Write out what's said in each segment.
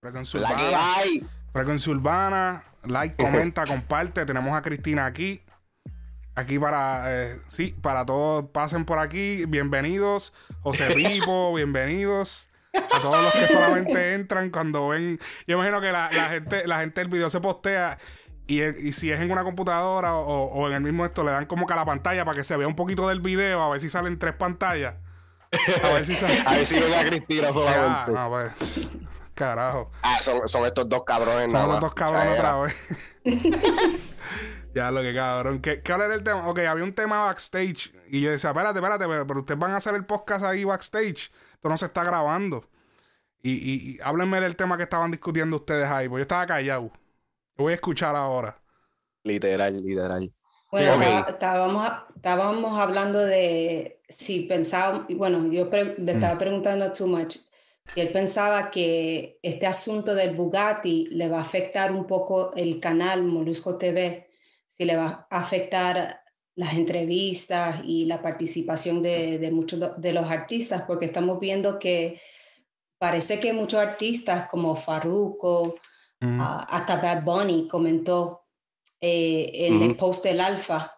Frecuencia Urbana. hay. Frecuencia Urbana. Like, comenta, comparte. Tenemos a Cristina aquí. Aquí para, eh, sí, para todos, pasen por aquí. Bienvenidos. José Pipo, bienvenidos. A todos los que solamente entran cuando ven. Yo imagino que la, la gente, la gente del video se postea. Y, y si es en una computadora o, o en el mismo esto, le dan como que a la pantalla para que se vea un poquito del video, a ver si salen tres pantallas. A ver si sale. A ver si ven a Cristina Ah, solamente. no, pues. Carajo. Ah, son, son estos dos cabrones. Son nada los dos cabrones Ya, otra vez. ya lo que cabrón. ¿Qué, ¿Qué era el tema? Ok, había un tema backstage. Y yo decía, espérate, espérate, pero, ustedes van a hacer el podcast ahí backstage. Esto no se está grabando. Y, y, y háblenme del tema que estaban discutiendo ustedes ahí. Porque yo estaba callado. Yo voy a escuchar ahora. Literal, literal. Bueno, estábamos, estábamos hablando de si pensaba, bueno, yo pre- le estaba preguntando a Too Much él pensaba que este asunto del Bugatti le va a afectar un poco el canal Molusco TV, si le va a afectar las entrevistas y la participación de, de muchos de los artistas, porque estamos viendo que parece que muchos artistas como Farruko, hasta Bad Bunny comentó eh, en el post del alfa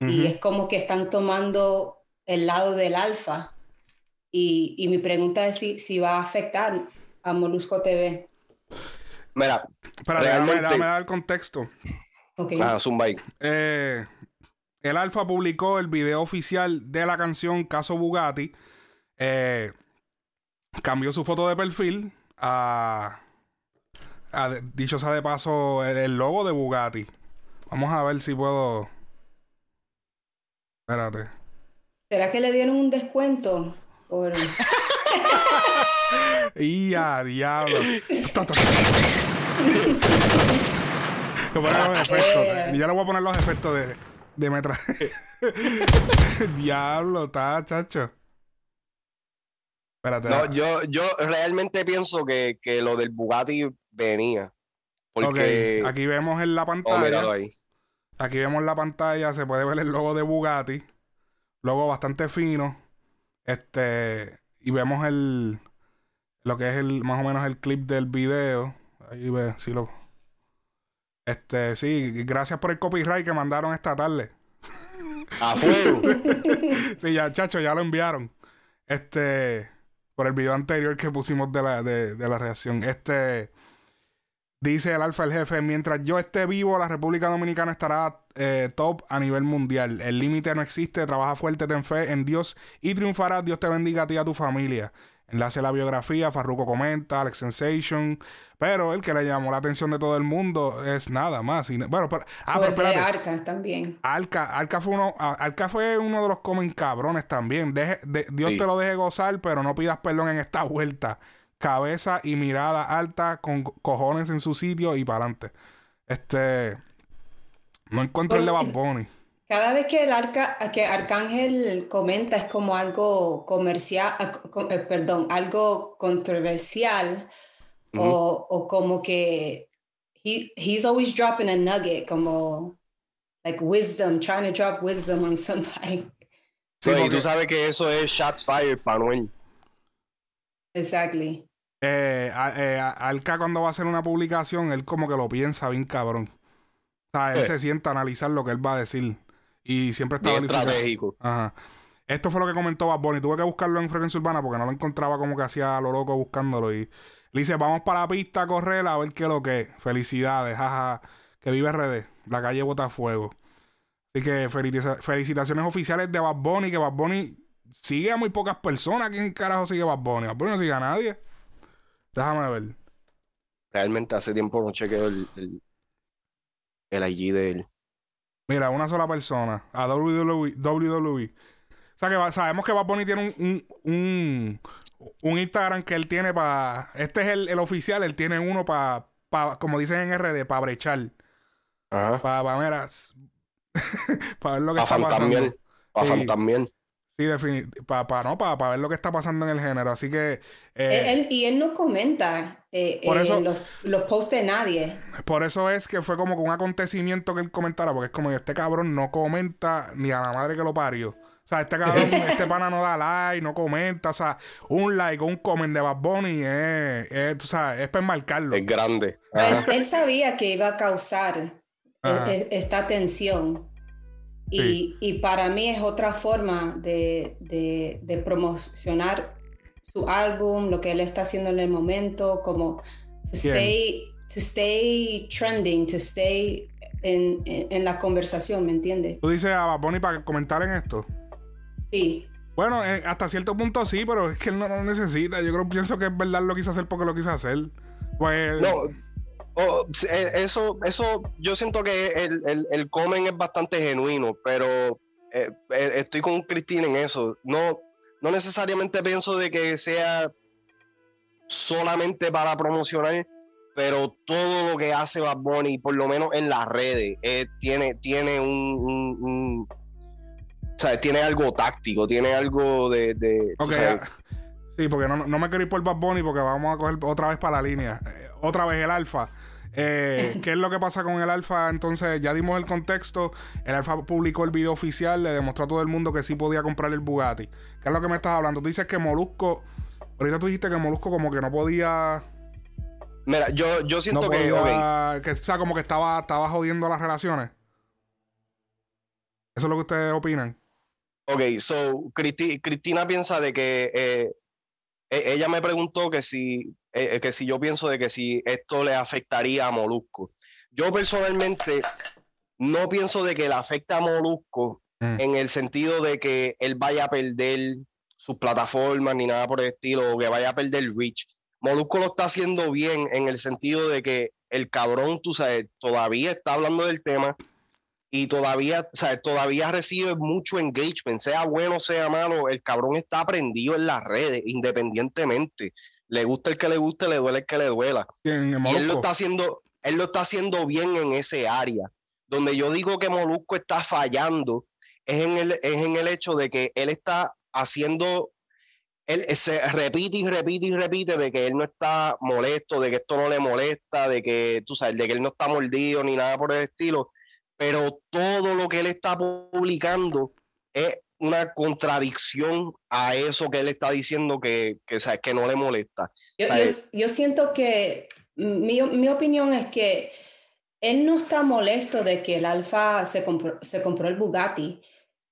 y es como que están tomando el lado del alfa y, y mi pregunta es si, si va a afectar a Molusco TV. Mira, Espérate, déjame, realmente- déjame dar el contexto. Ok. ah. Eh, el Alfa publicó el video oficial de la canción Caso Bugatti. Eh, cambió su foto de perfil a, a- dicho sea de paso, el, el logo de Bugatti. Vamos a ver si puedo. Espérate. ¿Será que le dieron un descuento? Por... Y a diablo. Los efectos. Eh. Ya le voy a poner los efectos de, de metraje. diablo, está, chacho. Espérate. No, yo, yo realmente pienso que, que lo del Bugatti venía. Porque. aquí vemos en la Oh, pantalla. ahí. Aquí vemos la pantalla, se puede ver el logo de Bugatti. Logo bastante fino. Este. Y vemos el. Lo que es el. Más o menos el clip del video. Ahí ve, sí lo. Este, sí, gracias por el copyright que mandaron esta tarde. A fuego. Sí, ya, chacho, ya lo enviaron. Este, por el video anterior que pusimos de la, de, de la reacción. Este, dice el alfa, el jefe, mientras yo esté vivo, la República Dominicana estará eh, top a nivel mundial. El límite no existe, trabaja fuerte, ten fe en Dios y triunfarás. Dios te bendiga a ti y a tu familia. Enlace a la biografía, Farruko comenta, Alex Sensation. Pero el que le llamó la atención de todo el mundo es nada más. y- bueno, pero, ah, pero espérate. Arca también. Alca, Alca fue uno, a- Alca fue uno de los comen cabrones también. Deje- de- Dios Sí. te lo deje gozar, pero no pidas perdón en esta vuelta. Cabeza y mirada alta con co- cojones en su sitio y para adelante. Este no encuentro el de Bad Bunny. Cada vez que el arca, que Arcángel comenta es como algo comercial, ah, eh, perdón, algo controversial o, o como que he, he's always dropping a nugget, como like wisdom, trying to drop wisdom on somebody. Sí, y tú sabes que eso es shots fired, Manuel. Exactly. Eh, eh, Alca cuando va a hacer una publicación, él como que lo piensa bien cabrón. O sea, él Eh. se sienta a analizar lo que él va a decir. Y siempre está estratégico. Ajá. Esto fue lo que comentó Bad Bunny. Tuve que buscarlo en Frecuencia Urbana porque no lo encontraba como que hacía lo loco buscándolo. Y le dice, vamos para la pista a correr a ver qué es lo que es. Felicidades, jaja. Que vive RD. La calle bota fuego. Así que felicita- felicitaciones oficiales de Bad Bunny. Que Bad Bunny sigue a muy pocas personas. ¿Quién carajo sigue Bad Bunny? Bad Bunny no sigue a nadie. Déjame ver. Realmente hace tiempo no chequeo el, el, el IG de él. Mira, una sola persona. A WWE. WWE. O sea que va- sabemos que Bad Bunny tiene un, un, un, un Instagram que él tiene para. Este es el, el oficial, él tiene uno para, como dicen en RD, para brechar. Ajá. Para, mira, ver lo que está pasando. fantasmiar. Para Sí. fantasmiar. Sí, definitivamente. Para, no, para, ver lo que está pasando en el género. Así que. eh, Él- él- y él no comenta eh, Por eh, eso- los, los posts de nadie. Por eso es que fue como que un acontecimiento que él comentara, porque es como que este cabrón no comenta ni a la madre que lo parió. O sea, este cabrón, este pana no da like, no comenta. O sea, un like o un comment de Bad Bunny es, es, o sea, es para marcarlo. Es grande. Pues, él sabía que iba a causar e, e, esta tensión. Y, y, para mí es otra forma de, de, de, promocionar su álbum, lo que él está haciendo en el momento, como to stay, to stay trending, to stay en, en, la conversación, ¿me entiendes? Tú dices a Bad para comentar en esto. Sí. Bueno, eh, hasta cierto punto sí, pero es que él no lo necesita. Yo creo, pienso que es verdad lo quiso hacer porque lo quiso hacer. Pues. No. Oh, eh, eso, eso, yo siento que el, el, el comen es bastante genuino, pero eh, estoy con Cristina en eso. No, no necesariamente pienso de que sea solamente para promocionar, pero todo lo que hace Bad Bunny, por lo menos en las redes, tiene, tiene un sea, tiene algo táctico, tiene algo de. de Sí, porque no, no, me quiero ir por Bad Bunny porque vamos a coger otra vez para la línea. Eh, otra vez el alfa. Eh, ¿Qué es lo que pasa con el alfa? Entonces, ya dimos el contexto. El alfa publicó el video oficial, le demostró a todo el mundo que sí podía comprar el Bugatti. ¿Qué es lo que me estás hablando? Tú dices que Molusco. Ahorita tú dijiste que Molusco como que no podía. Mira, yo, yo siento que, que. O sea, como que estaba, estaba jodiendo las relaciones. ¿Eso es lo que ustedes opinan? Ok, so Cristina piensa de que eh, e, ella me preguntó que si, eh, que si yo pienso de que si esto le afectaría a Molusco. Yo personalmente no pienso de que le afecte a Molusco mm. en el sentido de que él vaya a perder sus plataformas ni nada por el estilo, o que vaya a perder reach. Molusco lo está haciendo bien en el sentido de que el cabrón, tú sabes, todavía está hablando del tema, y todavía, todavía recibe mucho engagement, sea bueno, sea malo, el cabrón está aprendido en las redes, independientemente. Le gusta el que le guste, le duele el que le duela. y él lo está haciendo, él lo está haciendo bien en ese área. Donde yo digo que Molusco está fallando, es en el, es en el hecho de que él está haciendo él se repite y repite y repite de que él no está molesto, de que esto no le molesta, de que tú sabes, de que él no está mordido ni nada por el estilo pero todo lo que él está publicando es una contradicción a eso que él está diciendo que, que, que no le molesta. Yo, siento que mi, mi, opinión es que él no está molesto de que el Alfa se compró, se compró el Bugatti.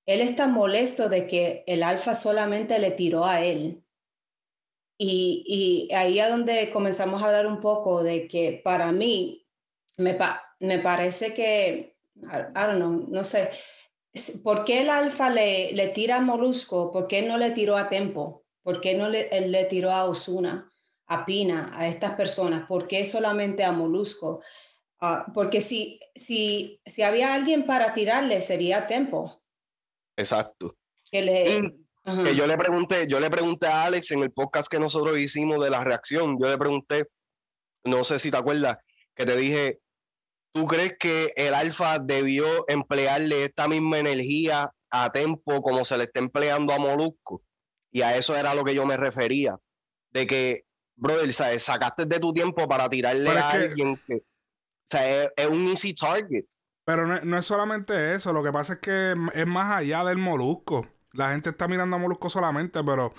Él está molesto de que el Alfa solamente le tiró a él. Y, y ahí es donde comenzamos a hablar un poco de que para mí me, me parece que I, don't know, no sé. ¿Por qué el alfa le, le tira a Molusco? ¿Por qué no le tiró a Tempo? ¿Por qué no le, él le tiró a Osuna, a Pina, a estas personas? ¿Por qué solamente a Molusco? Ah, porque si, si, si había alguien para tirarle, sería Tempo. Exacto. Que, que yo le pregunté, yo le pregunté a Alex en el podcast que nosotros hicimos de la reacción, yo le pregunté, no sé si te acuerdas, que te dije, ¿Tú crees que el Alfa debió emplearle esta misma energía a Tempo como se le está empleando a Molusco? Y a eso era lo que yo me refería. De que, brother, ¿sabes? sacaste de tu tiempo para tirarle a alguien que, o sea, es, un easy target. Pero no, es solamente eso, lo que pasa es que es más allá del Molusco. La gente está mirando a Molusco solamente, pero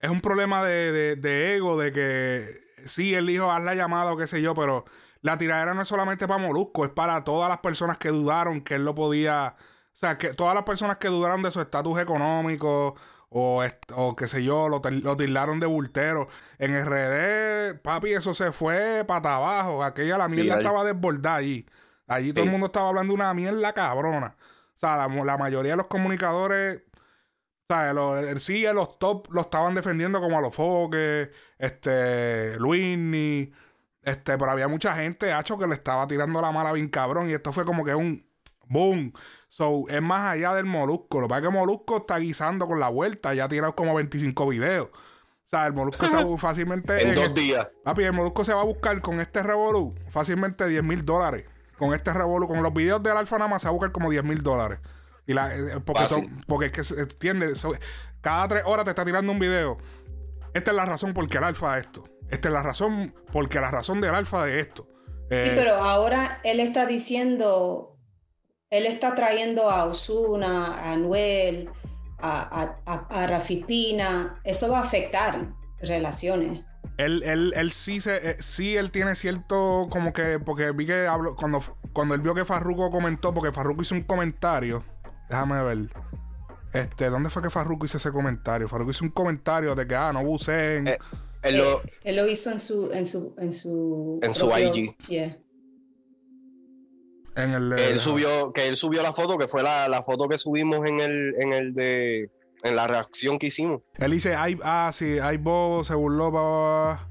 es un problema de, de ego, de que sí, el hijo haz la llamada o qué sé yo, pero la tiradera no es solamente para Molusco, es para todas las personas que dudaron que él lo podía. O sea, que todas las personas que dudaron de su estatus económico o, o qué sé yo, lo, lo tildaron de bultero. En RD, papi, eso se fue para abajo. Aquella la mierda estaba desbordada allí. Allí todo el mundo estaba hablando una mierda cabrona. O sea, la, mayoría de los comunicadores, o sea, los, sí, los top lo estaban defendiendo como a los foques, este, Luini. Este, pero había mucha gente, hacho, que le estaba tirando la mala bien cabrón. Y esto fue como que un boom. So, es más allá del Molusco. Lo que pasa es que Molusco está guisando con la vuelta. Ya ha tirado como 25 videos. O sea, el Molusco se va fácilmente. en, dos días. Papi, el Molusco se va a buscar con este Revolu fácilmente 10 mil dólares. Con este Revolu, con los videos del Alfa nada más se va a buscar como 10 mil dólares. Y la, eh, porque, porque es que, entiendes, cada tres horas te está tirando un video. Esta es la razón por qué el Alfa esto. Esta es la razón, porque la razón del alfa de esto. sí, eh, pero ahora él está diciendo, él está trayendo a Osuna, a Anuel, a, a, Rafipina, eso va a afectar relaciones. Él, él, él sí se, eh, sí él tiene cierto como que porque vi que habló cuando cuando él vio que Farruko comentó porque Farruko hizo un comentario déjame ver este dónde fue que Farruko hizo ese comentario Farruko hizo un comentario de que ah no buceen eh, él, lo, eh, él, lo, hizo en su en su en su en su IG yeah. en el, él subió que él subió la foto que fue la, la foto que subimos en el en el de en la reacción que hicimos. Él dice, ay, ah, sí, hay vos se burló, para...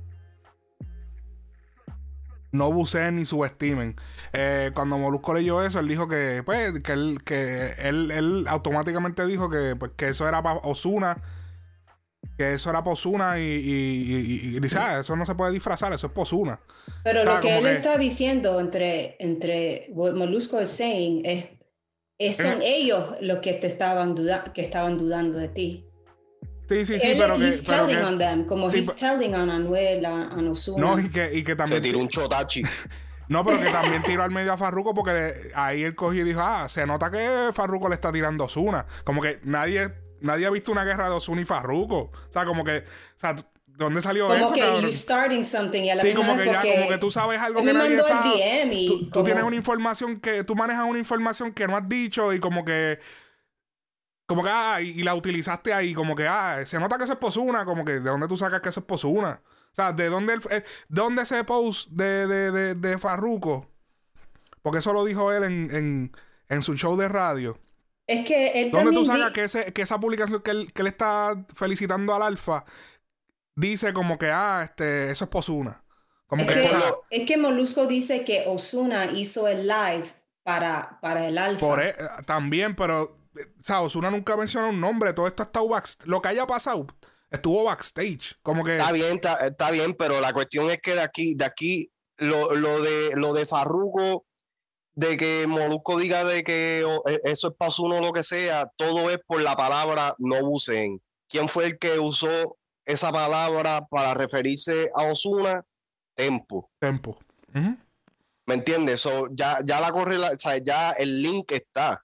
No buceen ni subestimen. Eh, cuando Molusco leyó eso, él dijo que, pues, que él, que él, él automáticamente dijo que, pues, que eso era para Osuna. Que eso era para Osuna y, y, dice, ah, eso no se puede disfrazar, eso es Osuna. Pero lo que él está diciendo entre, entre Molusco y saying es son ellos los que te estaban, que estaban dudando de ti. Sí, sí, sí, pero he's telling on them, como he's telling on Anuel, a, Nosuna. No, y que, y que también... Se tiró un chotachi. no, pero que también tiró al medio a Farruko porque ahí él cogió y dijo, ah, se nota que Farruko le está tirando Osuna. Como que nadie, nadie ha visto una guerra de Osuna y Farruko. O sea, como que... O sea, ¿Dónde salió como eso? Como que you starting something. Y sí, como que ya, como que tú sabes algo que nadie sabe. tú, tú, tienes una información que, tú manejas una información que no has dicho y como que, como que, ah, y, la utilizaste ahí, como que, ah, se nota que eso es posuna, como que, ¿de dónde tú sacas que eso es posuna? O sea, ¿de dónde, el, eh, ¿de dónde ese post de, de, de, de, Farruko? Porque eso lo dijo él en, en, en su show de radio. Es que él ¿Dónde tú sacas que, ese, que esa publicación que él, que él está felicitando al Alfa dice como que, ah, este, eso es Posuna. Como es que, es que Molusco dice que Osuna hizo el live para, para el alfa. Por e, también, pero, o sea, Osuna nunca menciona un nombre. Todo esto ha estado backstage. Lo que haya pasado estuvo backstage. Como que. Está bien, está, bien, pero la cuestión es que de aquí, de aquí, lo, lo de lo de Farruko, de que Molusco diga de que e, eso es Pasuno o lo que sea, todo es por la palabra no buceen. ¿Quién fue el que usó esa palabra para referirse a Osuna, tempo. Tempo. ¿Me entiendes? So, ya, ya la corre, o sea, ya el link está.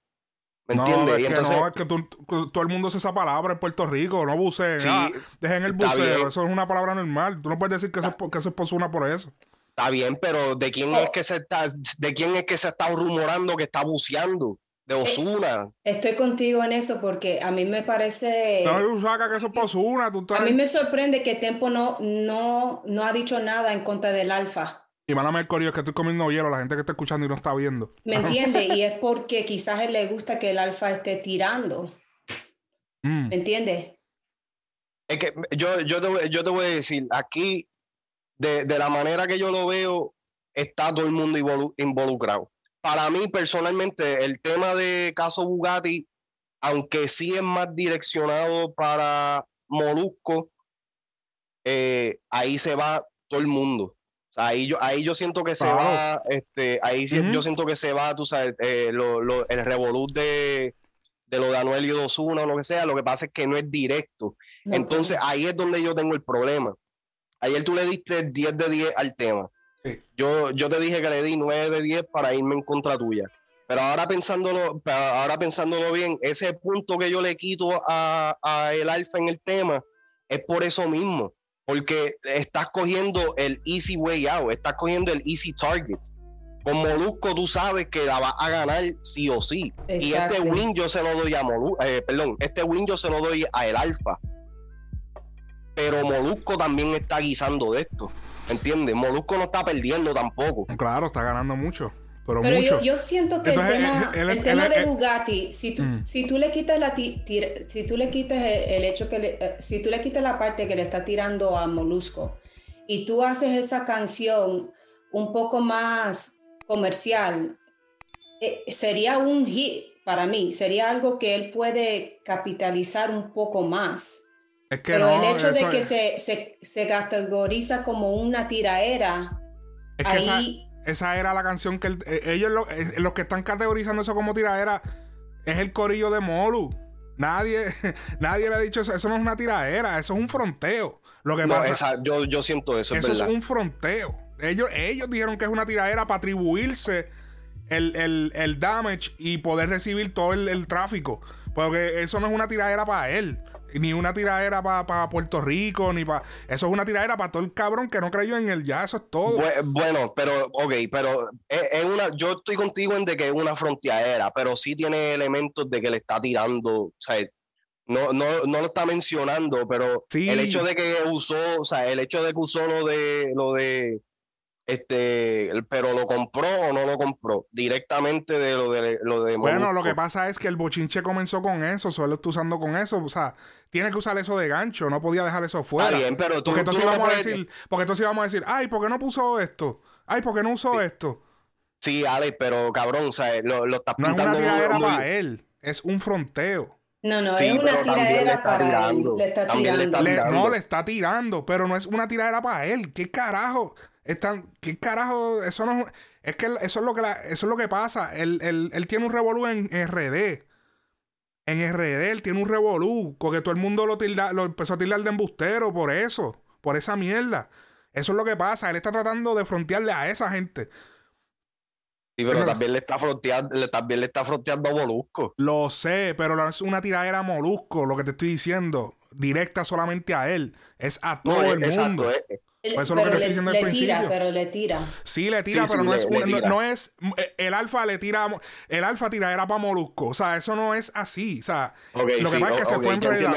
¿Me no, entiendes? Es que entonces, no, es que todo el mundo usa esa palabra en Puerto Rico, no buceen. Ah, dejen el buceo, eso es una palabra normal. Tú no puedes decir que, eso, que eso es Osuna por eso. Está bien, pero ¿de quién es que se está, de quién es que se está rumorando que está buceando? de eh, Osuna. Estoy contigo en eso porque a mí me parece. No, saca que eso es Osuna. A mí me sorprende que Tempo no, no, no ha dicho nada en contra del Alfa. Y mándame el corio, es que estoy comiendo hielo, la gente que está escuchando y no está viendo. ¿Me entiende? y es porque quizás a él le gusta que el Alfa esté tirando. Mm. ¿Me entiende? Es que yo, yo, te, yo te voy a decir, aquí, de, de la manera que yo lo veo, está todo el mundo involucrado para mí personalmente el tema de caso Bugatti, aunque sí es más direccionado para Molusco, eh, ahí se va todo el mundo. Ahí yo, ahí yo siento que se va, este, ahí yo siento que se va, tú sabes, eh, el revolut de, de lo de Anuel y Osuna o lo que sea, lo que pasa es que no es directo. Entonces ahí es donde yo tengo el problema. Ayer tú le diste 10 de 10 al tema. Yo, yo te dije que le di 9 de 10 para irme en contra tuya. Pero ahora pensándolo, ahora pensándolo bien, ese punto que yo le quito a, a el alfa en el tema es por eso mismo. Porque estás cogiendo el easy way out, estás cogiendo el easy target. Con Molusco tú sabes que la vas a ganar sí o sí. Y este win yo se lo doy a Molusco, eh, perdón, este win yo se lo doy a el alfa. Pero Molusco también está guisando de esto. ¿Entiendes? Molusco no está perdiendo tampoco. Claro, está ganando mucho. Pero, mucho. Yo, siento que el tema, de Bugatti, si tú, mm. si tú le quitas la si tú le quitas el, hecho que eh, si tú le quitas la parte que le está tirando a Molusco y tú haces esa canción un poco más comercial, eh, sería un hit para mí, sería algo que él puede capitalizar un poco más. Pero el hecho de que se, se, categoriza como una tiraera, es que ahí... esa, era la canción que eh, ellos, eh, los que están categorizando eso como tiraera, es el corillo de Molu. Nadie, nadie le ha dicho eso. Eso no es una tiraera, eso es un fronteo. Lo que pasa, yo, yo siento eso. Eso es, un fronteo. Ellos, ellos dijeron que es una tiraera para atribuirse el, el, el damage y poder recibir todo el, tráfico. Porque eso no es una tiradera para él. Ni una tiradera para Puerto Rico, ni para. Eso es una tiradera para todo el cabrón que no creyó en él. Ya, eso es todo. Bueno, pero, ok, pero es, una. Yo estoy contigo en de que es una fronteadera, pero sí tiene elementos de que le está tirando. O sea, no, no, no lo está mencionando, pero el hecho de que usó, o sea, el hecho de que usó lo de lo de este, pero lo compró o no lo compró directamente de lo de lo de Bueno, lo que pasa es que el bochinche comenzó con eso, solo está usando con eso, o sea, tiene que usar eso de gancho, no podía dejar eso fuera. bien, pero porque entonces íbamos a decir, porque entonces íbamos a decir, ay, ¿por qué no puso esto? Ay, ¿por qué no usó esto? Sí, Alex, pero cabrón, o sea, lo, lo está pintando. No es una tiradera para él, es un fronteo. No, no, es una tiradera para él. Le está tirando. no, le está tirando, pero no es una tiradera para él. ¿Qué carajo? Están, ¿Qué carajo? Eso no es que eso es lo que eso es lo que pasa. Él, él, tiene un revolú en RD. En RD él tiene un revolú. Porque todo el mundo lo, lo empezó a tirar de embustero por eso. Por esa mierda. Eso es lo que pasa. Él está tratando de frontearle a esa gente. Sí, pero, también le está fronteando, también le está fronteando a Molusco. Lo sé, pero es una tiradera a Molusco, lo que te estoy diciendo. Directa solamente a él. Es a todo el mundo. Es, pues eso es lo que te estoy diciendo al principio. Tira, pero le tira. Sí, le tira, pero no, es no, es. Eh, el alfa le tira. El alfa tira era para Molusco. O sea, eso no es así. O sea, lo que pasa es que se fue en realidad.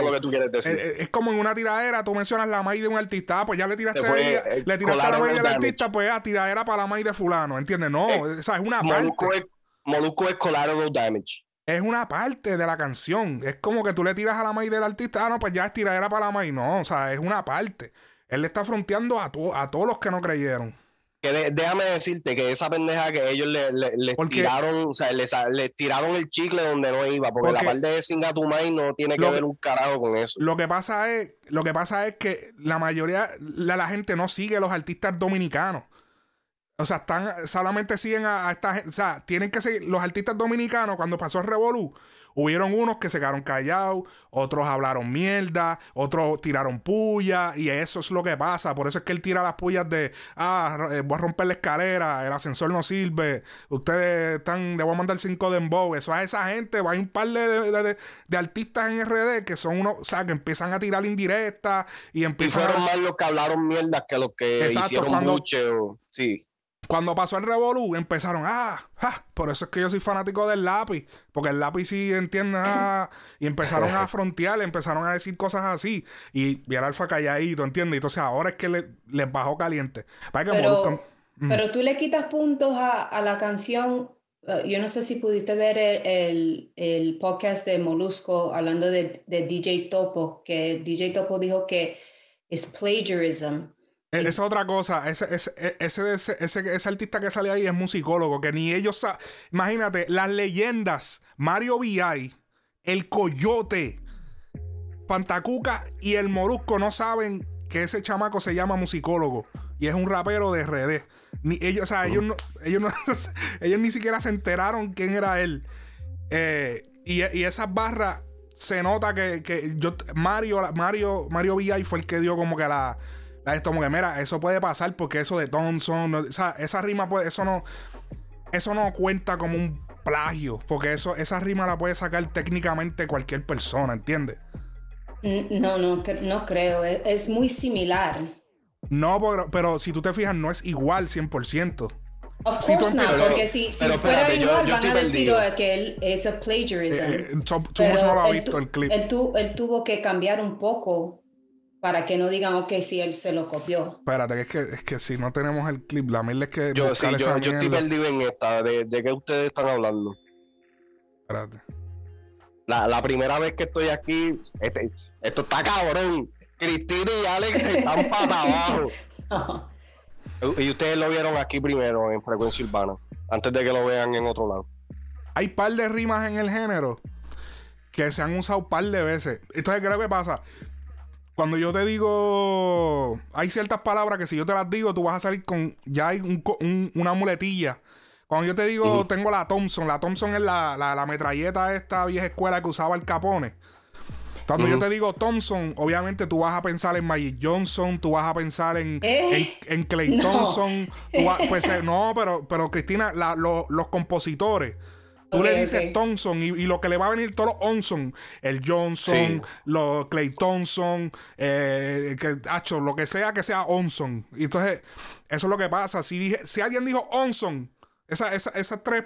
Es, eh, eh, es, como en una tiradera, tú mencionas la maíz de un artista, ah, pues ya le tiraste a ella, le tiraste a la maíz del artista, pues a ah, tiradera para la maíz de fulano, ¿entiendes? No, o sea, es una Molusco parte. Es, Molusco es collateral damage. Es una parte de la canción. Es como que tú le tiras a la maíz del artista, ah, no, pues ya es tiradera para la maíz. No, o sea, es una parte. Él le está fronteando a, a todos los que no creyeron. Que déjame decirte que esa pendeja que ellos le, le, tiraron, o sea, le, tiraron el chicle donde no iba, porque, la parte de Singatumay no tiene que ver un carajo con eso. Lo que pasa es, lo que pasa es que la mayoría de la, gente no sigue a los artistas dominicanos. O sea, están, solamente siguen a, a esta gente. O sea, tienen que seguir. Los artistas dominicanos, cuando pasó el Revolu, Hubieron unos que se quedaron callados, otros hablaron mierda, otros tiraron puya, y eso es lo que pasa. Por eso es que él tira las pullas de, ah, eh, voy a romper la escalera, el ascensor no sirve, ustedes están, le voy a mandar cinco de dembow. Eso a esa gente, hay un par de, artistas en RD que son unos, o sea, que empiezan a tirar indirectas y empiezan. Y fueron más los que hablaron mierda que los que hicieron mucho. Sí. Cuando pasó el Revolu, empezaron, ah, ah, por eso es que yo soy fanático del lápiz, porque el lápiz sí entiende, ah, y empezaron a frontear, empezaron a decir cosas así, y, y el alfa calladito, ¿entiendes? Entonces ahora es que le, les bajó caliente. pero, pero tú le quitas puntos a, la canción. Eh, yo no sé si pudiste ver el, el, podcast de Molusco hablando de, de DJ Topo, que DJ Topo dijo que es plagiarism esa es otra cosa. Ese, ese, e, ese, ese, ese, artista que sale ahí es musicólogo, que ni ellos saben. Imagínate, las leyendas, Mario VI, el Coyote, Pantacuca y el Morusco no saben que ese chamaco se llama musicólogo y es un rapero de RD. Ni ellos, o sea, ellos, no, ellos, no, ellos ni siquiera se enteraron quién era él. Eh, y, y esas barras se nota que, que yo, Mario, Mario, Mario VI fue el que dio como que la esto como que, mira, eso puede pasar porque eso de Thompson, o sea, esa rima puede, eso no, eso no cuenta como un plagio, porque eso, esa rima la puede sacar técnicamente cualquier persona, ¿entiendes? No, no, no creo, es, muy similar. No, pero, si tú te fijas, no es igual 100%. Of si course not, porque si, si fuera igual van a decir que él es un plagiarism. Eh, eh, no lo ha visto el clip. él, tuvo que cambiar un poco para que no digan, ok, si él se lo copió. Espérate, es que, es que si no tenemos el clip, la mierda es que. Yo, sí, yo, yo estoy perdido en esta. ¿De, de qué ustedes están hablando? Espérate. La, la primera vez que estoy aquí, este, esto está cabrón. Cristina y Alex están para abajo. Y ustedes lo vieron aquí primero en Frecuencia Urbana, antes de que lo vean en otro lado. Hay par de rimas en el género que se han usado par de veces. Entonces, ¿qué es lo que pasa? Cuando yo te digo, hay ciertas palabras que si yo te las digo, tú vas a salir con, ya hay una muletilla. Cuando yo te digo, tengo la Thompson, la Thompson es la, la, metralleta de esta vieja escuela que usaba el Capone. Cuando yo te digo Thompson, obviamente tú vas a pensar en Magic Johnson, tú vas a pensar en, eh, en, Clay Thompson. pues eh, no, pero, pero Cristina, los compositores Tú le dices Thompson y, lo que le va a venir todos los Onson, el Johnson, los Clay Thompson, eh, que, hacho, lo que sea que sea Onson. Y entonces, eso es lo que pasa. Si, dije, si alguien dijo Onson, esas esa, tres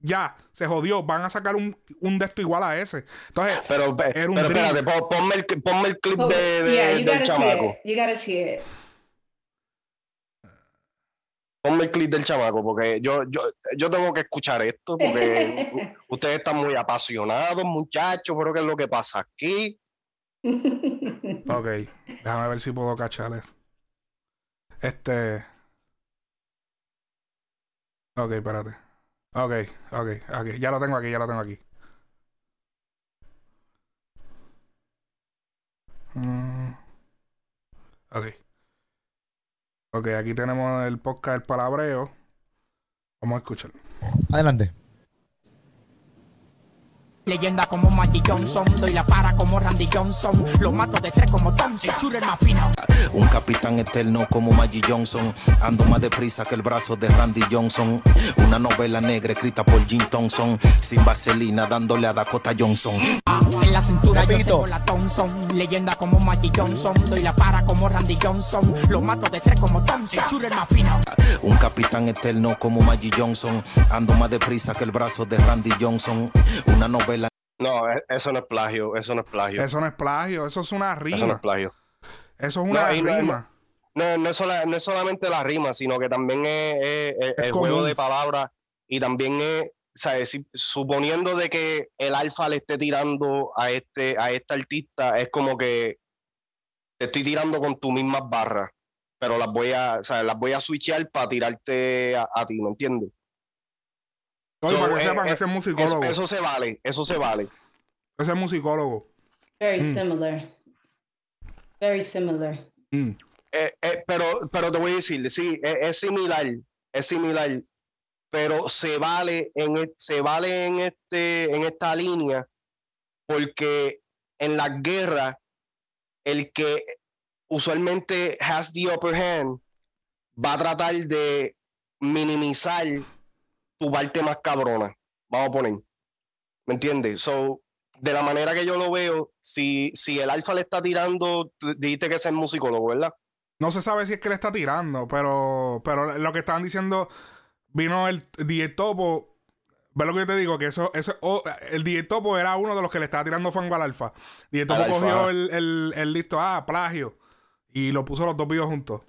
ya, se jodió. Van a sacar un, un de esto igual a ese. Entonces, pero, era un pero espérate, ponme el, ponme el clip oh, de, de del chamaco. You gotta see it. Ponme el clip del chamaco, porque yo, yo, yo tengo que escuchar esto, porque ustedes están muy apasionados, muchachos, pero ¿qué es lo que pasa aquí? ok, déjame ver si puedo cacharle. Este. Ok, espérate. Ok, ok, ok. Ya lo tengo aquí, ya lo tengo aquí. Mm. Ok. Ok, aquí tenemos el podcast del palabreo. Vamos a escucharlo. Adelante. Leyenda como Magic Johnson, doy la para como Randy Johnson, lo mato de tres como Thompson, el más fino. Un capitán eterno como Magic Johnson, ando más deprisa que el brazo de Randy Johnson. Una novela negra escrita por Jim Thompson, sin vaselina dándole a Dakota Johnson. En la cintura yo tengo la Thompson, leyenda como Magic Johnson, doy la para como Randy Johnson, lo mato de tres como Thompson, el más fino. Un capitán eterno como Magic Johnson, ando más deprisa que el brazo de Randy Johnson. Una novela no, e, eso no es plagio, eso no es plagio. Eso no es plagio, eso es una rima. Eso no es plagio. Eso es una rima. No, no, es no, es solamente la rima, sino que también es, el juego de palabras y también es, ¿sabes? suponiendo de que el alfa le esté tirando a este, a este artista, es como que te estoy tirando con tus mismas barras, pero las voy a, ¿sabes? las voy a switchear para tirarte a, a ti, ¿me entiendes? Eh, ese musicólogo. Eso, se vale, eso se vale. Ese es musicólogo. Very mm. similar. Very similar. Mm. Eh, eh, pero, pero te voy a decir, sí, es, similar, es similar, pero se vale en e, se vale en este en esta línea porque en la guerra el que usualmente has the upper hand va a tratar de minimizar tu parte más cabrona, vamos a poner. ¿Me entiendes? So, de la manera que yo lo veo, si, si el alfa le está tirando, dijiste que es el musicólogo, ¿verdad? No se sabe si es que le está tirando, pero, pero lo que estaban diciendo, vino el Dietopo. ¿Ves lo que yo te digo? Que eso, eso el Dietopo era uno de los que le estaba tirando fango al alfa. Dietopo cogió el, el, el, listo, ah, plagio, y lo puso los dos videos juntos.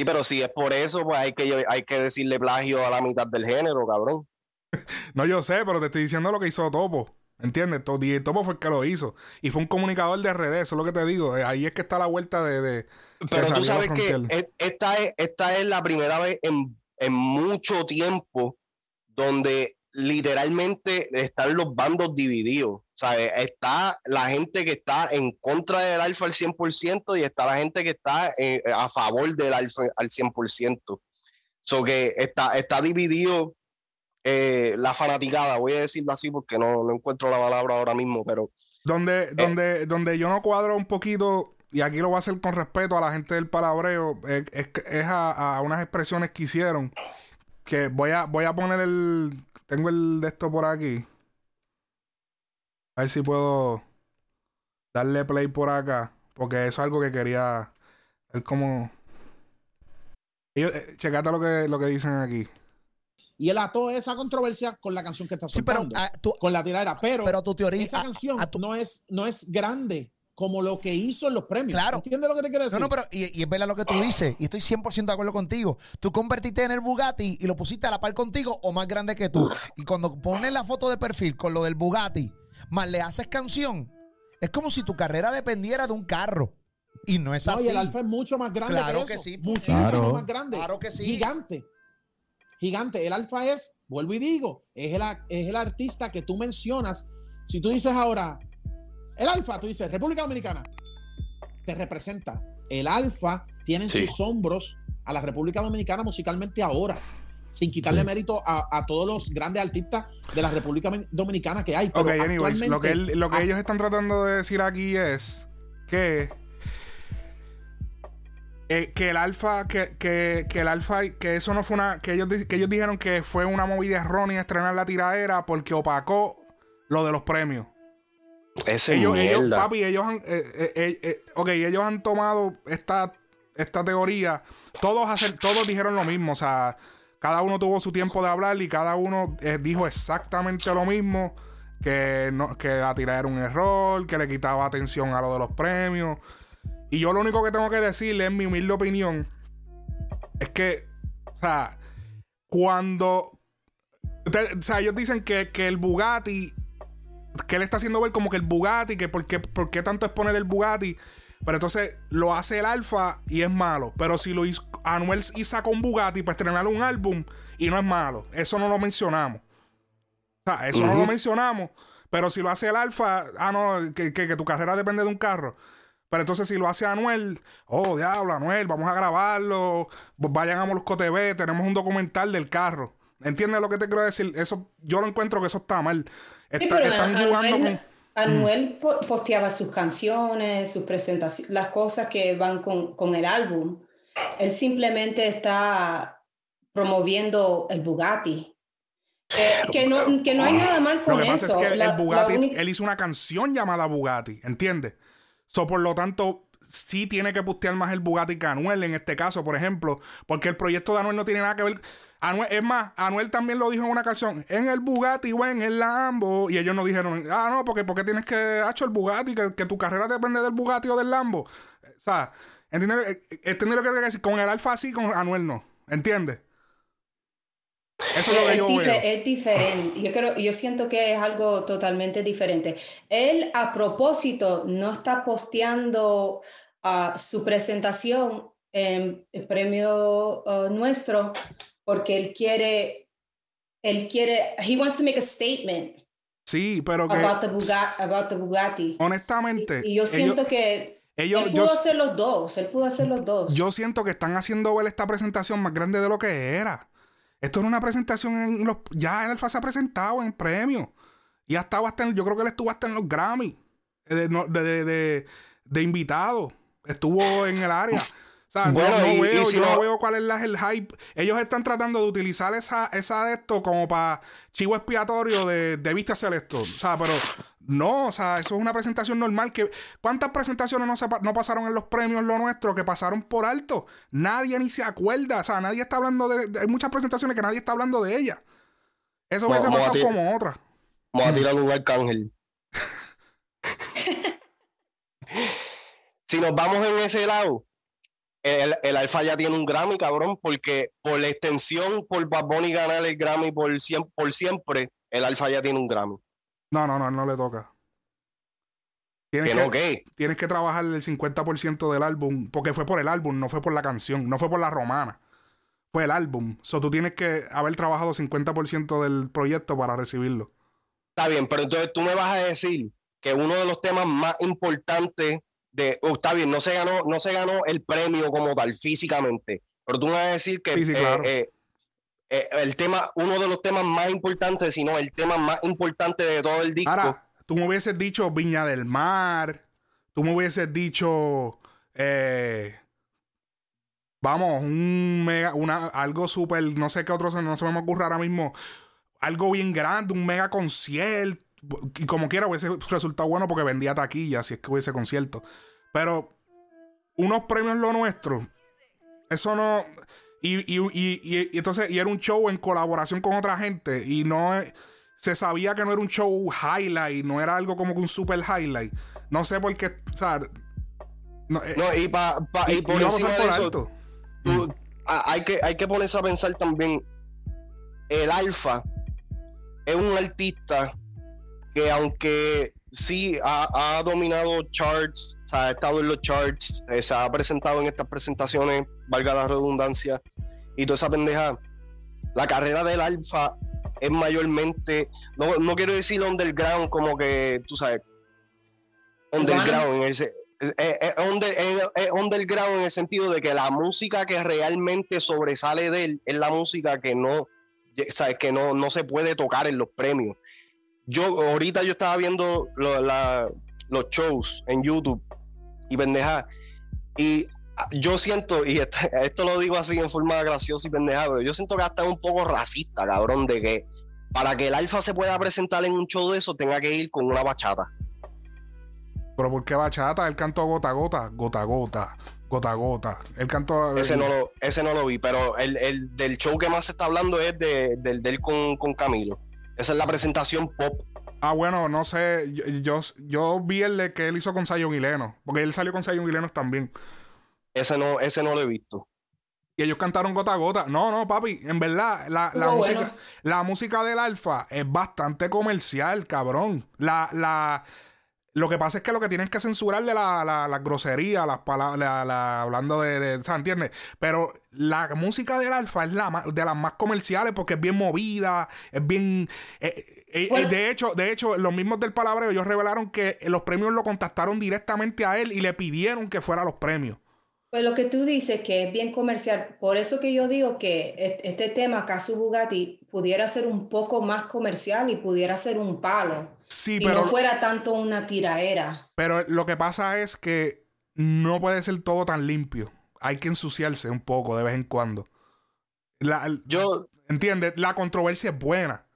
Sí, pero si es por eso, pues hay que, hay que decirle plagio a la mitad del género, cabrón. no, yo sé, pero te estoy diciendo lo que hizo Topo. ¿Entiendes? Topo fue el que lo hizo. Y fue un comunicador de redes, eso es lo que te digo. Eh, ahí es que está la vuelta de. pero tú sabes que esta es, esta es la primera vez en, en mucho tiempo donde literalmente están los bandos divididos sea, está la gente que está en contra del alfa al 100% y está la gente que está eh, a favor del alfa al 100%. So que está, está dividido eh, la fanaticada, voy a decirlo así porque no, no encuentro la palabra ahora mismo, pero... Donde, eh, donde, donde yo no cuadro un poquito, y aquí lo voy a hacer con respeto a la gente del palabreo, es, es, a, a, unas expresiones que hicieron, que voy a, voy a poner el... Tengo el de esto por aquí. A ver si puedo darle play por acá. Porque eso es algo que quería. Es como. Eh, checate lo que, lo que dicen aquí. Y él ató esa controversia con la canción que está soltando. Sí, pero, ah, con la tiradera. Pero, pero tu teoría. Esa canción no, es, no es grande como lo que hizo en los premios. Claro. ¿Entiendes lo que te quiero decir? No, no, pero y, es verdad lo que tú dices. Y estoy 100% de acuerdo contigo. Tú convertiste en el Bugatti y lo pusiste a la par contigo o más grande que tú. Y cuando pones la foto de perfil con lo del Bugatti más le haces canción, es como si tu carrera dependiera de un carro. Y no es así. Y el Alfa es mucho más grande claro que, sí. Muchísimo más grande. Claro que sí. Gigante. Gigante. El Alfa es, vuelvo y digo, es el, es el artista que tú mencionas. Si tú dices ahora, el Alfa, tú dices República Dominicana, te representa. El Alfa tiene en sus hombros a la República Dominicana musicalmente ahora sin quitarle mérito a, todos los grandes artistas de la República Dominicana que hay. ok, anyways, lo que, lo que ellos están tratando de decir aquí es que Eh, que el alfa, que, que, que, el alfa, que eso no fue una, que ellos, que ellos dijeron que fue una movida errónea estrenar la tiradera porque opacó lo de los premios. Ese ellos, ellos, papi, ellos han, eh, eh, ellos han tomado esta, esta teoría. Todos hacen, todos dijeron lo mismo, o sea, cada uno tuvo su tiempo de hablar y cada uno dijo exactamente lo mismo. Que, no, que la tiradera era un error, que le quitaba atención a lo de los premios. Y yo lo único que tengo que decirle, en mi humilde opinión, es que, o sea, cuando. O sea, ellos dicen que, el Bugatti. Que él está haciendo ver como que el Bugatti, que por qué, por qué tanto exponer el Bugatti. Pero entonces lo hace el Alfa y es malo. Pero si lo hizo, Anuel y sacó un Bugatti para estrenar un álbum y no es malo. Eso no lo mencionamos. O sea, eso no lo mencionamos. Pero si lo hace el Alfa, ah, no, que, que, tu carrera depende de un carro. Pero entonces si lo hace Anuel, oh, diablo, Anuel, vamos a grabarlo, vayan a Molusco TV, tenemos un documental del carro. ¿Entiendes lo que te quiero decir? Eso, yo lo encuentro que eso está mal. están jugando con... Anuel posteaba sus canciones, sus presentaciones, las cosas que van con, el álbum. Él simplemente está promoviendo el Bugatti. que, no, hay nada mal con eso. Lo que pasa es que el Bugatti, él hizo una canción llamada Bugatti, ¿entiendes? So, por lo tanto, sí tiene que postear más el Bugatti que Anuel en este caso, por ejemplo, porque el proyecto de Anuel no tiene nada que ver. Anuel, es más, Anuel también lo dijo en una canción, en el Bugatti o en el Lambo, y ellos no dijeron, ah, no, porque, porque tienes que, hacer el Bugatti, que, tu carrera depende del Bugatti o del Lambo. O sea, ¿entiendes? Eh, eh, ¿Entiendes lo que decir? Con el Alfa sí, con Anuel no. ¿Entiendes? Eso es lo que yo Es diferente. Yo, creo, yo siento que es algo totalmente diferente. Él, a propósito, no está posteando uh, su presentación en el premio uh, nuestro porque él quiere, él quiere, he wants to make a statement. Sí, pero que... About the, Bugatti, about the Bugatti. Honestamente. Y, yo siento que ellos, él pudo hacer los dos, él pudo hacer los dos. Yo siento que están haciendo ver esta presentación más grande de lo que era. Esto era una presentación en los. Ya el Alfa se ha presentado en premios. Y hasta en, Yo creo que él estuvo hasta en los Grammy. Eh, de, de, de, invitado. Estuvo en el área. O sea, yo, no, veo, yo no veo cuál es el hype. Ellos están tratando de utilizar esa, esa de esto como para chivo expiatorio de, de vista celeste. O sea, pero no, o sea, eso es una presentación normal. Que, ¿Cuántas presentaciones no, se, no pasaron en los premios lo nuestro que pasaron por alto? Nadie ni se acuerda. O sea, nadie está hablando de. Hay muchas presentaciones que nadie está hablando de ellas. Eso hubiese pasado como otra. Vamos a tirar lugar Cángel. Si nos vamos en ese lado, el, el, Alfa ya tiene un Grammy, cabrón, porque por la extensión, por Bad Bunny ganar el Grammy por, por siempre, el Alfa ya tiene un Grammy. No, no, no, no le toca. Tienes que, tienes que trabajar el 50% del álbum, porque fue por el álbum, no fue por la canción, no fue por la romana. Fue el álbum. O sea, tú tienes que haber trabajado 50% del proyecto para recibirlo. Está bien, pero entonces tú me vas a decir que uno de los temas más importantes de. Oh, está bien, no se ganó, no se ganó el premio como tal, físicamente. Pero tú me vas a decir que sí, claro. Eh, eh, el tema, uno de los temas más importantes, sino el tema más importante de todo el disco. Ahora, tú me hubieses dicho Viña del Mar, tú me hubieses dicho, eh, vamos, un mega, una, algo súper, no sé qué otro, no se me ocurre ahora mismo, algo bien grande, un mega concierto, y como quiera hubiese resultado bueno porque vendía taquilla si es que hubiese concierto. Pero unos premios lo nuestro, eso no y, y, y, y, entonces, y era un show en colaboración con otra gente. Y no se sabía que no era un show highlight, no era algo como que un super highlight. No sé por qué, o sea, no, eh, y, pa, y, por encima de eso, hay, que, hay que ponerse a pensar también, el Alfa es un artista que aunque sí ha, ha dominado charts, ha estado en los charts, eh, se ha presentado en estas presentaciones valga la redundancia, y toda esa pendeja, la carrera del Alfa es mayormente, no, no quiero decir underground como que, tú sabes, underground en ese, es, underground en el sentido de que la música que realmente sobresale de él es la música que no, sabes, que no, no se puede tocar en los premios. Yo ahorita yo estaba viendo los shows en YouTube y pendeja, y yo siento, y esto, lo digo así en forma graciosa y pendejada, pero yo siento que hasta es un poco racista, cabrón, de que para que el alfa se pueda presentar en un show de eso tenga que ir con una bachata. ¿Pero por qué bachata? Él cantó gota a gota, gota gota, gota gota. Él cantó... Ese no lo, ese no lo vi, pero el, del show que más se está hablando es de, del del con, con Camilo. Esa es la presentación pop. Ah, bueno, no sé. Yo, yo, vi el de que él hizo con Zion y Leno. Porque él salió con Zion y Leno también. Ese no, ese no lo he visto. Y ellos cantaron gota a gota. No, no, papi. En verdad, la, música, la música del Alfa es bastante comercial, cabrón. La, la, lo que pasa es que lo que tienen que censurarle la, la, la grosería, las palabras, hablando de, de ¿sabes? ¿entiendes? Pero la música del Alfa es la de las más comerciales porque es bien movida, es bien... Eh, eh, eh, de hecho, de hecho, los mismos del palabreo, ellos revelaron que los premios lo contactaron directamente a él y le pidieron que fuera a los premios. Pues lo que tú dices que es bien comercial, por eso que yo digo que este tema, Casu Bugatti, pudiera ser un poco más comercial y pudiera ser un palo si no fuera tanto una tiraera. Pero lo que pasa es que no puede ser todo tan limpio. Hay que ensuciarse un poco de vez en cuando. La, yo. ¿Entiendes? La controversia es buena.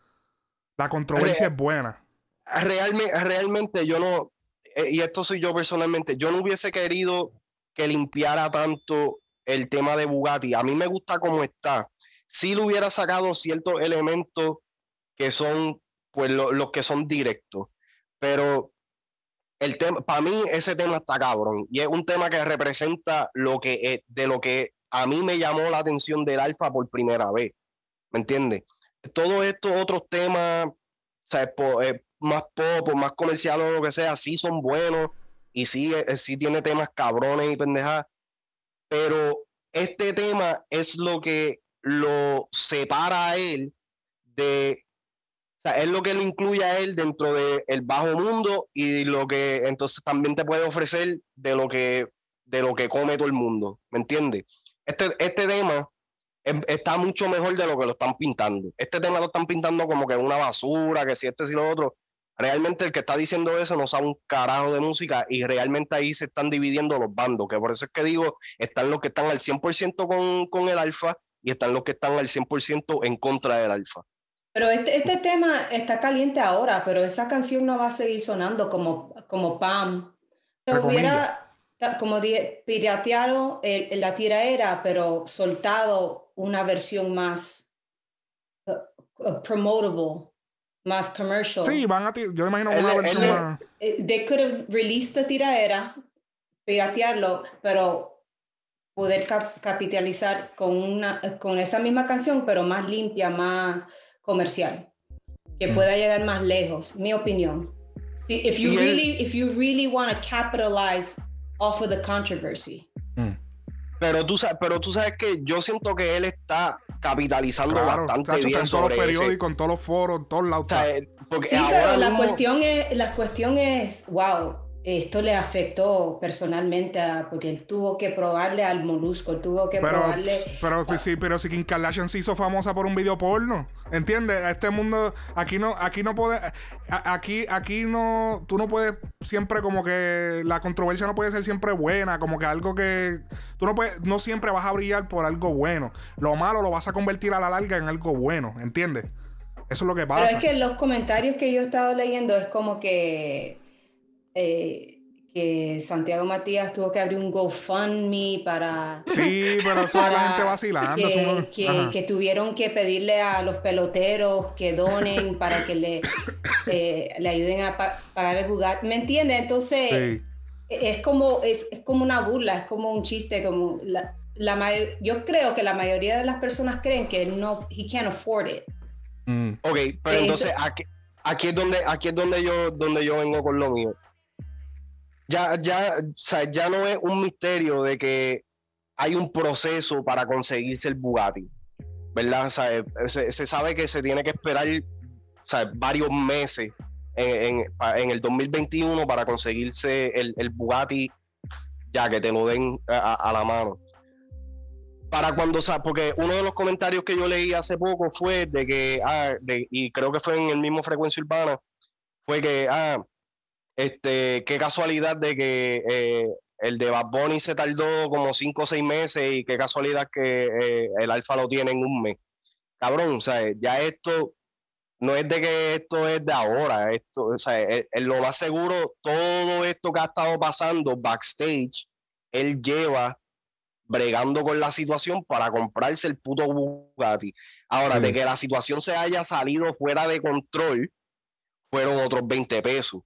La controversia es buena. Realmente, realmente yo no. Eh, y esto soy yo personalmente. Yo no hubiese querido que limpiara tanto el tema de Bugatti. A mí me gusta cómo está. Si lo hubiera sacado ciertos elementos que son pues los que son directos. Pero el tema, para mí ese tema está cabrón y es un tema que representa lo que de lo que a mí me llamó la atención del alfa por primera vez. ¿Me entiendes? Todos estos otros temas, eh, más pop, más comercial o lo que sea, sí son buenos y sí, eh, sí tiene temas cabrones y pendejadas, pero este tema es lo que lo separa a él de es lo que lo incluye a él dentro del bajo mundo y lo que entonces también te puede ofrecer de lo que, de lo que come todo el mundo. ¿Me entiendes? Este, este tema está mucho mejor de lo que lo están pintando. Este tema lo están pintando como que una basura, que si esto si lo otro. Realmente el que está diciendo eso no sabe un carajo de música y realmente ahí se están dividiendo los bandos, que por eso es que digo, están los que están al 100% con, con el alfa y están los que están al 100% en contra del alfa. Pero este, este, tema está caliente ahora, pero esa canción no va a seguir sonando como, como Pam. Se hubiera, como pirateado el, la tiraera, pero soltado una versión más uh, uh, promotable, más commercial. Sí, van a yo imagino una versión más. Eh, they could have released la tiraera, piratearlo, pero poder capitalizar con, una, con esa misma canción, pero más limpia, más comercial, que mm. pueda llegar más lejos, mi opinión. If you really, if you really want to capitalize off of the controversy. Mm. Pero tú, sabes, pero tú sabes que yo siento que él está capitalizando bastante bien en todos los periódicos, en todos los foros, en todos lados. sí, pero la cuestión es, la cuestión es, wow, esto le afectó personalmente a, porque él tuvo que probarle al molusco, tuvo que probarle. Pero, sí, pero si Kim Kardashian se hizo famosa por un video porno, ¿entiendes? A este mundo, aquí no, aquí no puede, aquí, aquí no, tú no puedes siempre como que la controversia no puede ser siempre buena, como que algo que tú no puedes, no siempre vas a brillar por algo bueno. Lo malo lo vas a convertir a la larga en algo bueno, ¿entiendes? Eso es lo que pasa. Pero es que los comentarios que yo he estado leyendo es como que eh, que Santiago Matías tuvo que abrir un GoFundMe para... Sí, pero eso la gente vacilando. Que, tuvieron que pedirle a los peloteros que donen para que le, eh, le ayuden a pagar el Bugatti. ¿Me entiendes? Entonces, e, es, como, es, como una burla, es como un chiste, como... La, la yo creo que la mayoría de las personas creen que no, he can't afford it. Mm. Ok, pero entonces aquí, aquí, es donde, aquí es donde yo, donde yo vengo con lo mío ya, ya, ya no es un misterio de que hay un proceso para conseguirse el Bugatti, ¿verdad? se, sabe que se tiene que esperar varios meses en, el 2021 para conseguirse el, Bugatti, ya que te lo den a, la mano. Para cuando, o porque uno de los comentarios que yo leí hace poco fue de que, ah, y creo que fue en el mismo frecuencia urbana, fue que, ah, este, qué casualidad de que eh, el de Bad Bunny se tardó como cinco o seis meses y qué casualidad que eh, el Alfa lo tiene en un mes. Cabrón, o sea, ya esto no es de que esto es de ahora, esto, o sea, en lo más seguro, todo esto que ha estado pasando backstage, él lleva bregando con la situación para comprarse el puto Bugatti. Ahora, de que la situación se haya salido fuera de control, fueron otros 20 pesos.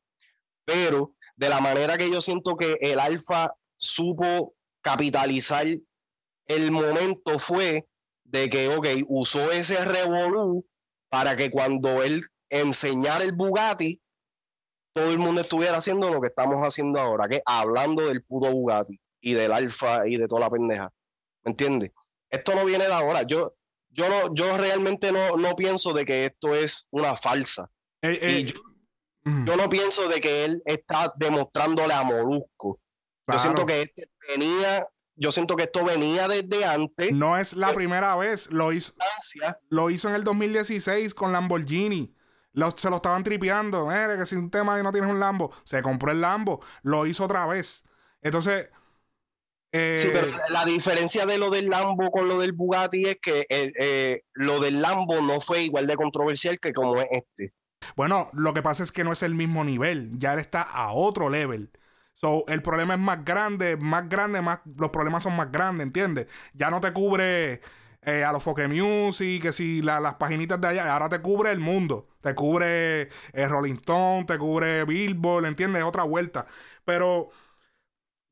Pero de la manera que yo siento que el Alfa supo capitalizar el momento fue de que, ok, usó ese revolú para que cuando él enseñara el Bugatti, todo el mundo estuviera haciendo lo que estamos haciendo ahora, que hablando del puro Bugatti y del Alfa y de toda la pendeja. ¿Me entiendes? Esto no viene de ahora. Yo, yo no, yo realmente no, no pienso de que esto es una falsa. Eh, eh, yo, no pienso de que él está demostrándole a Molusco. Yo siento que este venía, yo siento que esto venía desde antes. No es la primera vez, lo hizo, lo hizo en el 2016 con Lamborghini. se lo estaban tripeando. Mire, que si un tema y no tienes un Lambo, se compró el Lambo, lo hizo otra vez. Entonces, sí, pero eh, la diferencia de lo del Lambo con lo del Bugatti es que eh, eh, lo del Lambo no fue igual de controversial que como es este. Bueno, lo que pasa es que no es el mismo nivel, ya él está a otro level. So, el problema es más grande, más grande, más, los problemas son más grandes, ¿entiendes? Ya no te cubre a los Foque Music, que si las paginitas de allá, ahora te cubre el mundo. Te cubre Rolling Stone, te cubre Billboard, ¿entiendes? Otra vuelta. Pero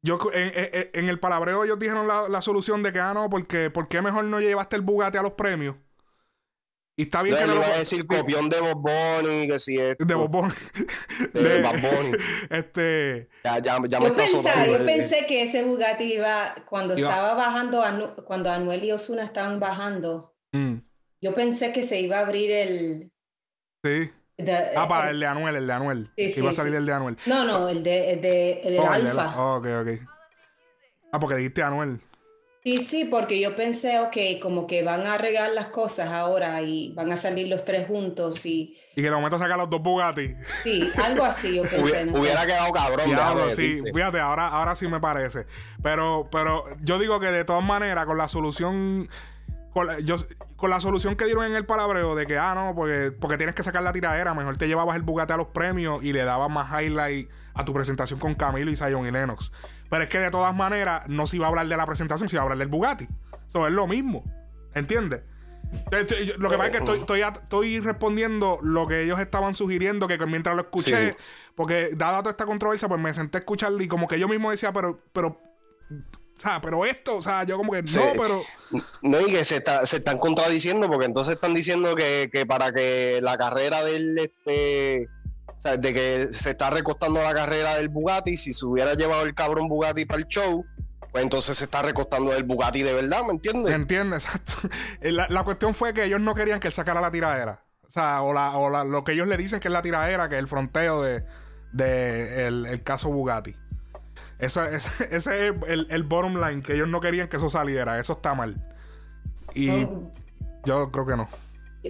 yo, en, el palabreo ellos dijeron la, solución de que, ah, no, porque ¿por qué mejor no llevaste el Bugatti a los premios? Y está bien que no lo voy a decir copión de Bob que si es. De Bob De, de Este. Ya, ya, ya yo, pensaba, yo pensé que ese Bugatti iba. Cuando estaba bajando, cuando Anuel y Osuna estaban bajando, mm. yo pensé que se iba a abrir el. Sí ah, para el de Anuel, el de Anuel. Sí, sí, iba a salir el de Anuel. No, no, el de, el de, el de oh, Alfa. Oh, ok, ok. Ah, porque dijiste Anuel. Sí, sí, porque yo pensé, ok, como que van a arreglar las cosas ahora y van a salir los tres juntos y... Y que de momento sacar los dos Bugatti. Sí, algo así yo pensé. Hubiera, quedado cabrón. Diablo, sí, fíjate, ahora, ahora sí me parece. Pero, pero yo digo que de todas maneras, con la solución con la, yo, con la solución que dieron en el palabreo de que, ah, no, porque, porque tienes que sacar la tiradera, mejor te llevabas el Bugatti a los premios y le dabas más highlight a tu presentación con Camilo y Zion y Lennox. Pero es que de todas maneras no se iba a hablar de la presentación, se iba a hablar del Bugatti. Eso es lo mismo. ¿Entiendes? Lo que pasa es que estoy, estoy, respondiendo lo que ellos estaban sugiriendo, que mientras lo escuché, porque dada toda esta controversia, pues me senté a escucharlo y como que yo mismo decía, pero, pero o sea, pero esto, o sea, yo como que no, pero. No, y que se, está, se están contradiciendo, porque entonces están diciendo que, que para que la carrera del. Este, o sea, de que se está recostando la carrera del Bugatti, si se hubiera llevado el cabrón Bugatti para el show, pues entonces se está recostando el Bugatti de verdad, ¿me entiendes? Entiendes, exacto. La, la, cuestión fue que ellos no querían que él sacara la tiradera. O sea, o, la, o la, lo que ellos le dicen que es la tiradera, que es el fronteo de, de el, el caso Bugatti. Eso, ese, es el, el, bottom line, que ellos no querían que eso saliera. Eso está mal. Y yo creo que no.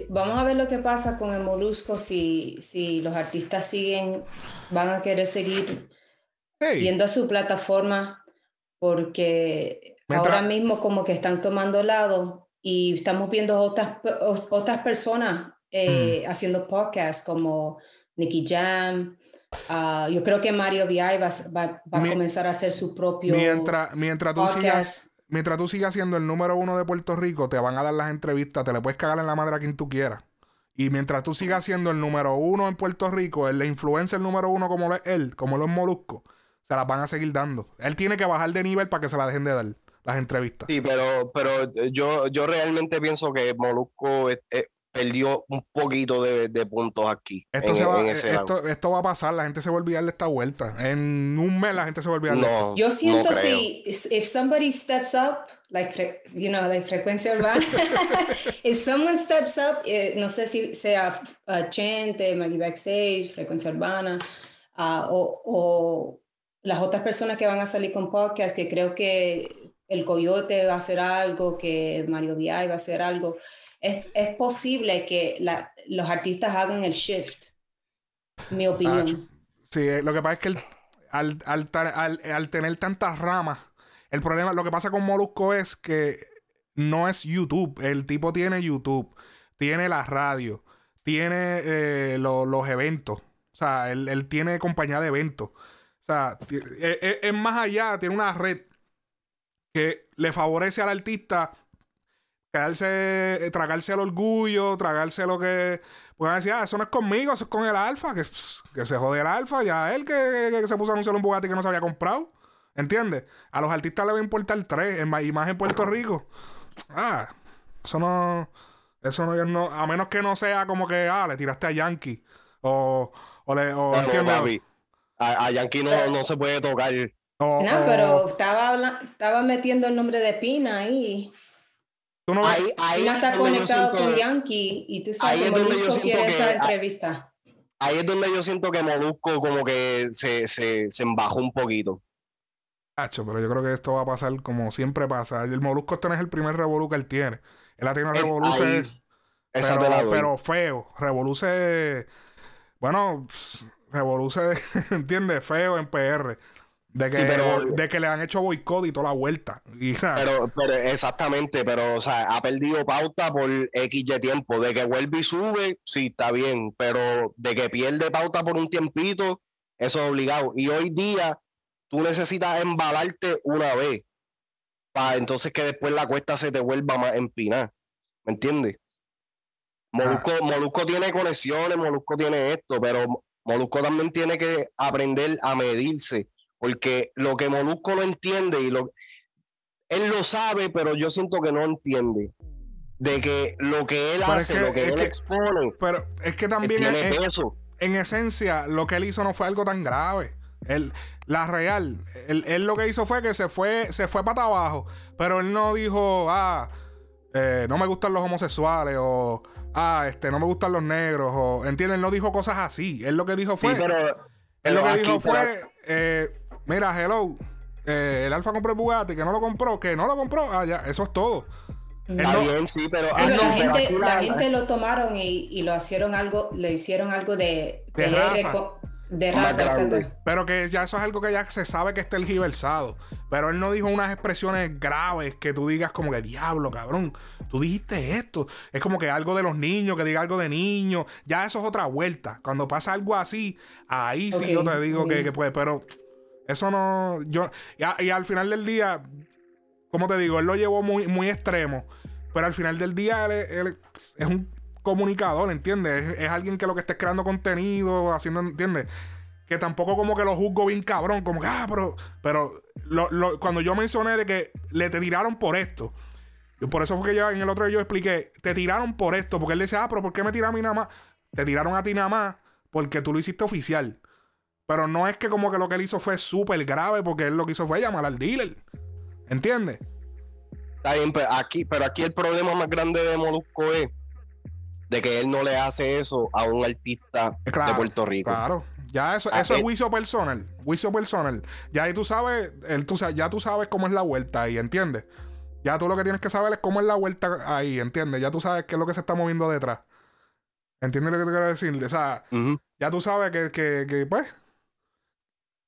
Vamos a ver lo que pasa con el molusco si, si los artistas siguen, van a querer seguir viendo su plataforma porque ahora mismo como que están tomando lado y estamos viendo otras, otras personas eh, mm. haciendo podcasts como Nicky Jam, Ah, yo creo que Mario VI va, va, a comenzar a hacer su propio. Mientras, mientras tú sigas. Mientras tú sigas siendo el número uno de Puerto Rico, te van a dar las entrevistas, te le puedes cagar en la madre a quien tú quieras. Y mientras tú sigas siendo el número uno en Puerto Rico, el influencia el número uno como lo es él, como lo es Molusco, se las van a seguir dando. Él tiene que bajar de nivel para que se la dejen de dar las entrevistas. Sí, pero, pero yo, yo realmente pienso que Molusco es, perdió un poquito de, de puntos aquí. Esto, se va, esto, esto, va a pasar, la gente se va a olvidar de esta vuelta. En un mes la gente se va a olvidar de esto. Yo siento si if somebody steps up, like you know, like frecuencia urbana, if someone steps up, eh, no sé si sea uh, Chente, Maggie Backstage, frecuencia urbana, uh, o, o las otras personas que van a salir con podcast, que creo que el Coyote va a hacer algo, que Mario VI va a hacer algo es, es posible que la, los artistas hagan el shift, mi opinión. sí, eh, lo que pasa es que al, al, tener tantas ramas, el problema, lo que pasa con Molusco es que no es YouTube. El tipo tiene YouTube, tiene la radio, tiene eh, los eventos. O sea, él, tiene compañía de eventos. O sea, e, e, es, más allá, tiene una red que le favorece al artista quedarse, eh, tragarse el orgullo, tragarse lo que. Pueden decir, ah, eso no es conmigo, eso es con el alfa, que, que se jode el alfa, ya él que, se puso a anunciar un Bugatti que no se había comprado. ¿Entiendes? A los artistas les va a importar tres, y más en Puerto Rico. Ah, eso no. Eso no, no. A menos que no sea como que, ah, le tiraste a Yankee. O, o le. O, A, Yankee no, no, se puede tocar. no, pero estaba, estaba metiendo el nombre de Pina ahí. ¿Tú no ahí, ahí está conectado con Yankee y tú sabes que Molusco quiere esa entrevista. Ahí es donde yo siento que Molusco como que se, se, se embajó un poquito pero yo creo que esto va a pasar como siempre pasa. El Molusco este no es el primer Revolu que él tiene. Él ha tenido Revoluce. Pero, pero, feo. Revoluce. Bueno, Revoluce, ¿entiendes? Feo en PR. De que, de que le han hecho boicot y toda la vuelta. pero, pero, exactamente, pero o sea, ha perdido pauta por X de tiempo. De que vuelve y sube, sí, está bien. Pero de que pierde pauta por un tiempito, eso es obligado. Y hoy día tú necesitas embalarte una vez para entonces que después la cuesta se te vuelva más empinada. ¿Me entiendes? Molusco, ah. Molusco tiene conexiones, Molusco tiene esto, pero Molusco también tiene que aprender a medirse, porque lo que Molusco no entiende y lo él lo sabe, pero yo siento que no entiende de que lo que él hace, lo que él expone, pero es que también en esencia lo que él hizo no fue algo tan grave. Él, la real, él, lo que hizo fue que se fue, se fue para abajo. Pero él no dijo, ah, eh, no me gustan los homosexuales o ah, este, no me gustan los negros o, ¿entiendes? Él no dijo cosas así. Él lo que dijo fue, él lo que dijo fue, eh, mira, hello, eh, el Alfa compró el Bugatti, que no lo compró, que no lo compró, ah, ya, eso es todo. sí, pero, la, gente, lo tomaron y, lo hicieron algo, le hicieron algo de, de, de raza, Pero que ya eso es algo que ya se sabe que está el giversado. Pero él no dijo unas expresiones graves que tú digas como que diablo, cabrón. Tú dijiste esto. Es como que algo de los niños, que diga algo de niños. Ya eso es otra vuelta. Cuando pasa algo así, ahí sí yo te digo que, puede. Pero eso no. Yo. Y, al final del día, como te digo, él lo llevó muy, muy extremo. Pero al final del día él es un comunicador, ¿entiendes? Es, alguien que lo que esté creando contenido, haciendo, ¿entiendes? Que tampoco como que lo juzgo bien cabrón, como que, ah, pero, pero cuando yo mencioné de que le te tiraron por esto, por eso fue que yo en el otro yo expliqué, te tiraron por esto, porque él decía, ah, pero ¿por qué me tiran a mí nada más? Te tiraron a ti nada más porque tú lo hiciste oficial. Pero no es que como que lo que él hizo fue súper grave, porque él lo que hizo fue llamar al dealer. ¿Entiendes? Está bien, pero aquí, pero aquí el problema más grande de Molusco es de que él no le hace eso a un artista de Puerto Rico. Claro, ya eso, eso es juicio personal, juicio personal. Ya ahí tú sabes, él, tú, ya tú sabes cómo es la vuelta ahí, ¿entiendes? Ya tú lo que tienes que saber es cómo es la vuelta ahí, ¿entiendes? Ya tú sabes qué es lo que se está moviendo detrás. ¿Entiendes lo que te quiero decir? O sea, ya tú sabes que, que, que, pues,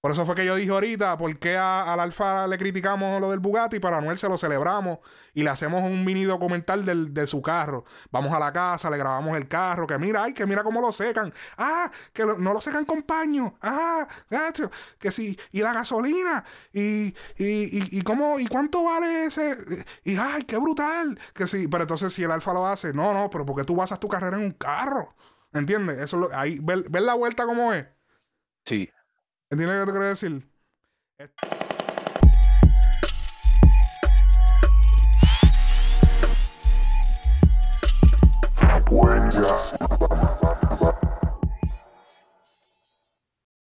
por eso fue que yo dije ahorita, ¿por qué al Alfa le criticamos lo del Bugatti? Para Anuel se lo celebramos y le hacemos un mini documental de su carro. Vamos a la casa, le grabamos el carro, que mira, ay, que mira cómo lo secan. Ah, que no lo secan con paño. Ah, gacho, que sí, y la gasolina. Y, y, y, cómo, y cuánto vale ese. Y ay, qué brutal. Que sí, pero entonces si el Alfa lo hace, no, no, pero porque tú basas tu carrera en un carro. ¿Entiendes? Eso lo, ahí, ¿ves, ¿ves la vuelta como es? Sí. ¿Entiendes lo que te quiero decir?